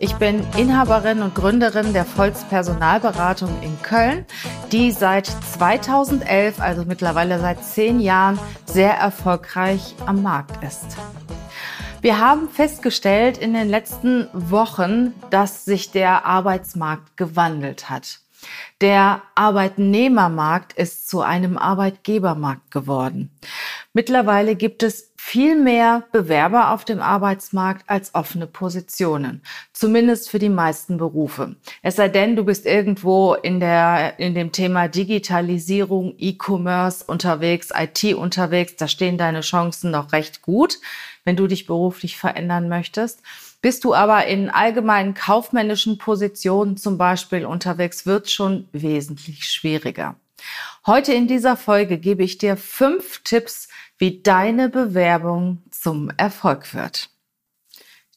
Ich bin Inhaberin und Gründerin der Volz Personalberatung in Köln, die seit 2011, also mittlerweile seit zehn Jahren, sehr erfolgreich am Markt ist. Wir haben festgestellt in den letzten Wochen, dass sich der Arbeitsmarkt gewandelt hat. Der Arbeitnehmermarkt ist zu einem Arbeitgebermarkt geworden. Mittlerweile gibt es viel mehr Bewerber auf dem Arbeitsmarkt als offene Positionen. Zumindest für die meisten Berufe. Es sei denn, du bist irgendwo in der, in dem Thema Digitalisierung, E-Commerce unterwegs, IT unterwegs. Da stehen deine Chancen noch recht gut, wenn du dich beruflich verändern möchtest. Bist du aber in allgemeinen kaufmännischen Positionen zum Beispiel unterwegs, wird schon wesentlich schwieriger. Heute in dieser Folge gebe ich dir fünf Tipps, wie deine Bewerbung zum Erfolg wird.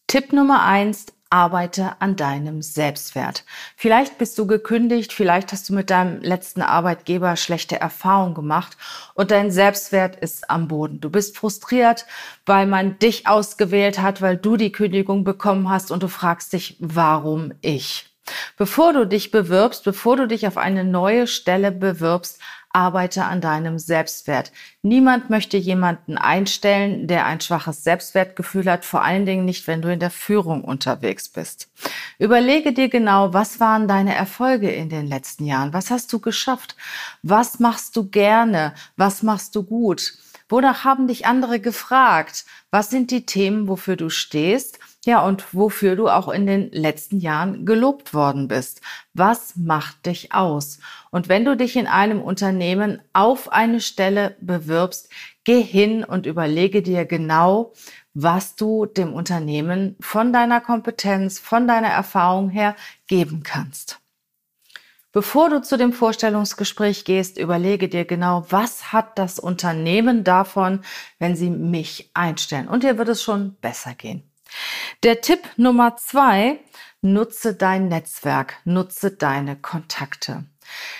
Tipp Nummer eins, arbeite an deinem Selbstwert. Vielleicht bist du gekündigt, vielleicht hast du mit deinem letzten Arbeitgeber schlechte Erfahrungen gemacht und dein Selbstwert ist am Boden. Du bist frustriert, weil man dich ausgewählt hat, weil du die Kündigung bekommen hast und du fragst dich, warum ich? Bevor du dich bewirbst, bevor du dich auf eine neue Stelle bewirbst, arbeite an deinem Selbstwert. Niemand möchte jemanden einstellen, der ein schwaches Selbstwertgefühl hat, vor allen Dingen nicht, wenn du in der Führung unterwegs bist. Überlege dir genau, was waren deine Erfolge in den letzten Jahren? Was hast du geschafft? Was machst du gerne? Was machst du gut? Wonach haben dich andere gefragt? Was sind die Themen, wofür du stehst? Ja, und wofür du auch in den letzten Jahren gelobt worden bist. Was macht dich aus? Und wenn du dich in einem Unternehmen auf eine Stelle bewirbst, geh hin und überlege dir genau, was du dem Unternehmen von deiner Kompetenz, von deiner Erfahrung her geben kannst. Bevor du zu dem Vorstellungsgespräch gehst, überlege dir genau, was hat das Unternehmen davon, wenn sie mich einstellen. Und dir wird es schon besser gehen. Der Tipp Nummer zwei, nutze dein Netzwerk, nutze deine Kontakte.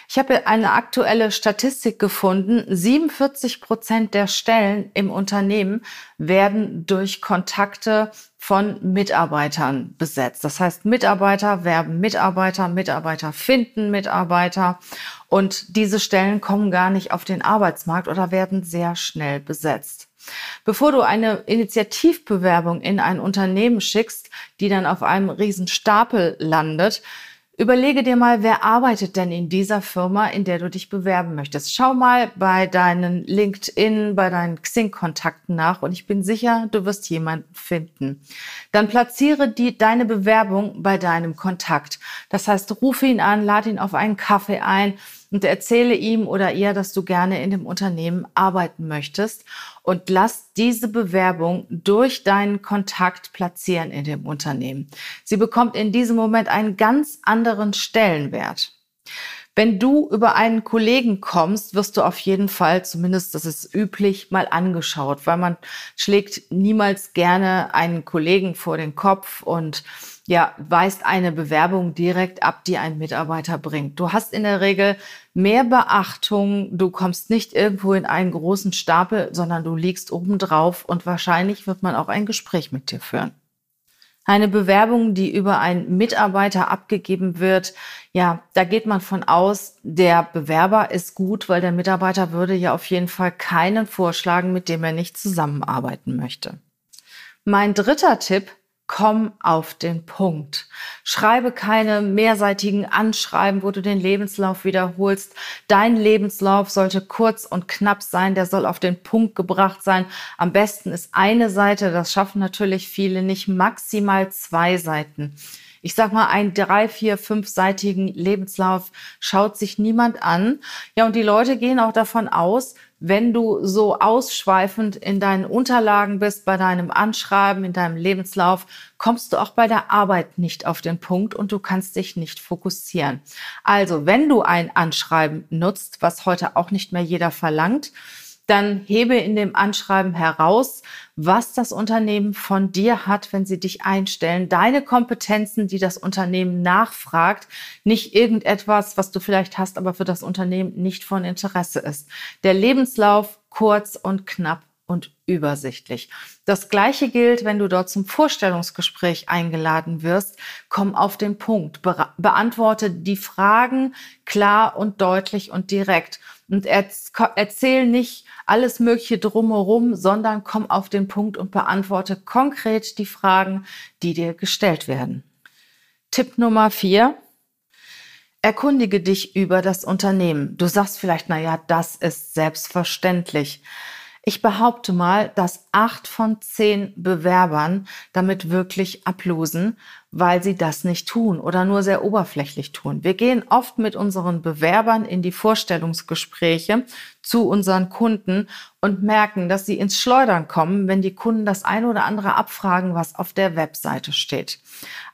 Ich habe eine aktuelle Statistik gefunden. 47 Prozent der Stellen im Unternehmen werden durch Kontakte von Mitarbeitern besetzt. Das heißt, Mitarbeiter werben Mitarbeiter, Mitarbeiter finden Mitarbeiter und diese Stellen kommen gar nicht auf den Arbeitsmarkt oder werden sehr schnell besetzt. Bevor du eine Initiativbewerbung in ein Unternehmen schickst, die dann auf einem riesen Stapel landet, Überlege dir mal, wer arbeitet denn in dieser Firma, in der du dich bewerben möchtest. Schau mal bei deinen LinkedIn, bei deinen Xing-Kontakten nach und ich bin sicher, du wirst jemanden finden. Dann platziere die, deine Bewerbung bei deinem Kontakt. Das heißt, rufe ihn an, lade ihn auf einen Kaffee ein und erzähle ihm oder ihr, dass du gerne in dem Unternehmen arbeiten möchtest und lass diese Bewerbung durch deinen Kontakt platzieren in dem Unternehmen. Sie bekommt in diesem Moment einen ganz anderen Stellenwert. Wenn du über einen Kollegen kommst, wirst du auf jeden Fall, zumindest das ist üblich, mal angeschaut, weil man schlägt niemals gerne einen Kollegen vor den Kopf und ja, weist eine Bewerbung direkt ab, die ein Mitarbeiter bringt. Du hast in der Regel mehr Beachtung, du kommst nicht irgendwo in einen großen Stapel, sondern du liegst oben drauf und wahrscheinlich wird man auch ein Gespräch mit dir führen. Eine Bewerbung, die über einen Mitarbeiter abgegeben wird, ja, da geht man von aus, der Bewerber ist gut, weil der Mitarbeiter würde ja auf jeden Fall keinen vorschlagen, mit dem er nicht zusammenarbeiten möchte. Mein dritter Tipp, komm auf den Punkt. Schreibe keine mehrseitigen Anschreiben, wo du den Lebenslauf wiederholst. Dein Lebenslauf sollte kurz und knapp sein, der soll auf den Punkt gebracht sein. Am besten ist eine Seite, das schaffen natürlich viele nicht, maximal zwei Seiten. Ich sag mal, einen drei, vier, fünfseitigen Lebenslauf schaut sich niemand an. Ja, und die Leute gehen auch davon aus, wenn du so ausschweifend in deinen Unterlagen bist, bei deinem Anschreiben, in deinem Lebenslauf, kommst du auch bei der Arbeit nicht auf den Punkt und du kannst dich nicht fokussieren. Also, wenn du ein Anschreiben nutzt, was heute auch nicht mehr jeder verlangt, dann hebe in dem Anschreiben heraus, was das Unternehmen von dir hat, wenn sie dich einstellen. Deine Kompetenzen, die das Unternehmen nachfragt, nicht irgendetwas, was du vielleicht hast, aber für das Unternehmen nicht von Interesse ist. Der Lebenslauf kurz und knapp und übersichtlich. Das gleiche gilt, wenn du dort zum Vorstellungsgespräch eingeladen wirst. Komm auf den Punkt. Be beantworte die Fragen klar und deutlich und direkt. Und erzähl nicht alles Mögliche drumherum, sondern komm auf den Punkt und beantworte konkret die Fragen, die dir gestellt werden. Tipp Nummer vier. Erkundige dich über das Unternehmen. Du sagst vielleicht, na ja, das ist selbstverständlich. Ich behaupte mal, dass acht von zehn Bewerbern damit wirklich ablosen, weil sie das nicht tun oder nur sehr oberflächlich tun. Wir gehen oft mit unseren Bewerbern in die Vorstellungsgespräche zu unseren Kunden und merken, dass sie ins Schleudern kommen, wenn die Kunden das eine oder andere abfragen, was auf der Webseite steht.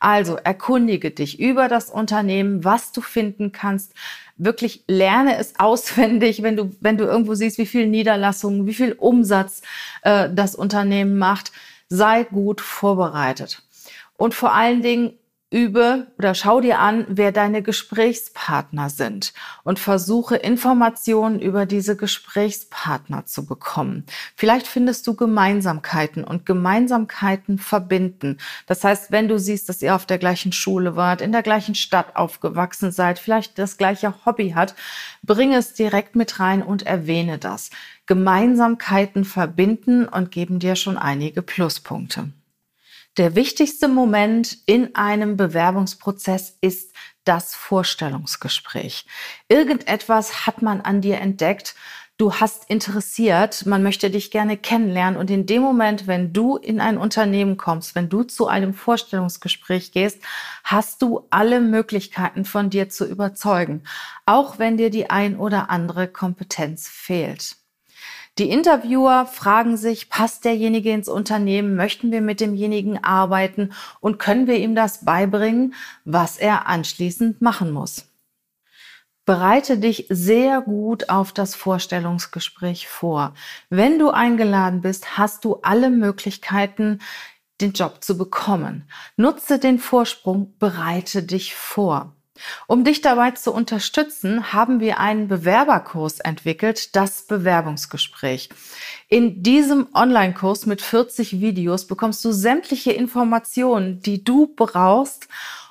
Also erkundige dich über das Unternehmen, was du finden kannst, wirklich lerne es auswendig, wenn du, wenn du irgendwo siehst, wie viel Niederlassungen, wie viel Umsatz äh, das Unternehmen macht. Sei gut vorbereitet. Und vor allen Dingen übe oder schau dir an, wer deine Gesprächspartner sind und versuche Informationen über diese Gesprächspartner zu bekommen. Vielleicht findest du Gemeinsamkeiten und Gemeinsamkeiten verbinden. Das heißt, wenn du siehst, dass ihr auf der gleichen Schule wart, in der gleichen Stadt aufgewachsen seid, vielleicht das gleiche Hobby hat, bring es direkt mit rein und erwähne das. Gemeinsamkeiten verbinden und geben dir schon einige Pluspunkte. Der wichtigste Moment in einem Bewerbungsprozess ist das Vorstellungsgespräch. Irgendetwas hat man an dir entdeckt, du hast interessiert, man möchte dich gerne kennenlernen und in dem Moment, wenn du in ein Unternehmen kommst, wenn du zu einem Vorstellungsgespräch gehst, hast du alle Möglichkeiten von dir zu überzeugen, auch wenn dir die ein oder andere Kompetenz fehlt. Die Interviewer fragen sich, passt derjenige ins Unternehmen? Möchten wir mit demjenigen arbeiten? Und können wir ihm das beibringen, was er anschließend machen muss? Bereite dich sehr gut auf das Vorstellungsgespräch vor. Wenn du eingeladen bist, hast du alle Möglichkeiten, den Job zu bekommen. Nutze den Vorsprung, bereite dich vor. Um dich dabei zu unterstützen, haben wir einen Bewerberkurs entwickelt, das Bewerbungsgespräch. In diesem Online-Kurs mit 40 Videos bekommst du sämtliche Informationen, die du brauchst,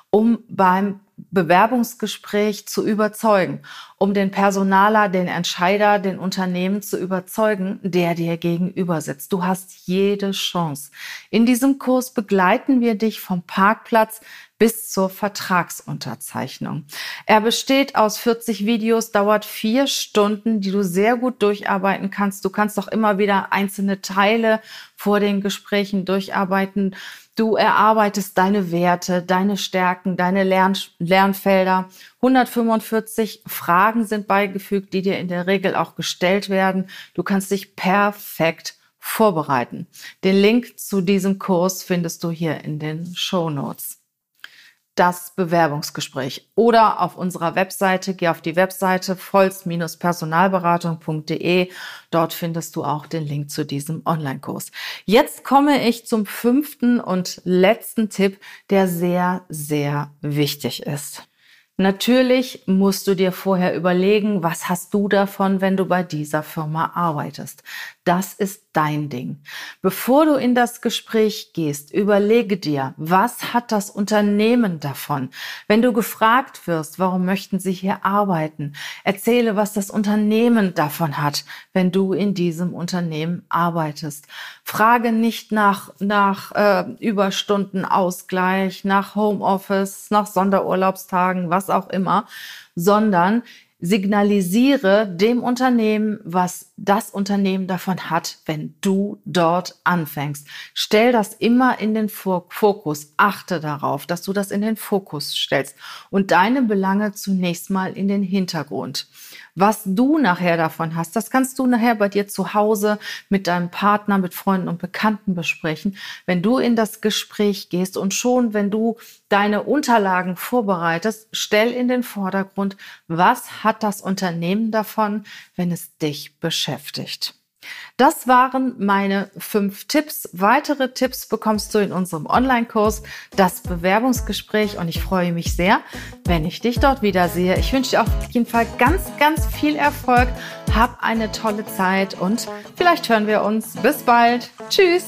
um beim Bewerbungsgespräch zu überzeugen, um den Personaler, den Entscheider, den Unternehmen zu überzeugen, der dir gegenüber sitzt. Du hast jede Chance. In diesem Kurs begleiten wir dich vom Parkplatz bis zur Vertragsunterzeichnung. Er besteht aus 40 Videos, dauert vier Stunden, die du sehr gut durcharbeiten kannst. Du kannst auch immer wieder einzelne Teile vor den Gesprächen durcharbeiten. Du erarbeitest deine Werte, deine Stärken, deine Lern Lernfelder. 145 Fragen sind beigefügt, die dir in der Regel auch gestellt werden. Du kannst dich perfekt vorbereiten. Den Link zu diesem Kurs findest du hier in den Show Notes das Bewerbungsgespräch. Oder auf unserer Webseite, geh auf die Webseite volz-personalberatung.de. Dort findest du auch den Link zu diesem Online-Kurs. Jetzt komme ich zum fünften und letzten Tipp, der sehr, sehr wichtig ist. Natürlich musst du dir vorher überlegen, was hast du davon, wenn du bei dieser Firma arbeitest. Das ist dein Ding. Bevor du in das Gespräch gehst, überlege dir, was hat das Unternehmen davon? Wenn du gefragt wirst, warum möchten sie hier arbeiten, erzähle, was das Unternehmen davon hat, wenn du in diesem Unternehmen arbeitest. Frage nicht nach, nach äh, Überstundenausgleich, nach Homeoffice, nach Sonderurlaubstagen, was auch immer, sondern signalisiere dem Unternehmen, was das Unternehmen davon hat, wenn du dort anfängst. Stell das immer in den Fokus. Achte darauf, dass du das in den Fokus stellst und deine Belange zunächst mal in den Hintergrund. Was du nachher davon hast, das kannst du nachher bei dir zu Hause mit deinem Partner, mit Freunden und Bekannten besprechen. Wenn du in das Gespräch gehst und schon, wenn du deine Unterlagen vorbereitest, stell in den Vordergrund, was hat das Unternehmen davon, wenn es dich beschäftigt. Das waren meine fünf Tipps. Weitere Tipps bekommst du in unserem Online-Kurs, das Bewerbungsgespräch. Und ich freue mich sehr, wenn ich dich dort wiedersehe. Ich wünsche dir auf jeden Fall ganz, ganz viel Erfolg. Hab eine tolle Zeit und vielleicht hören wir uns. Bis bald. Tschüss.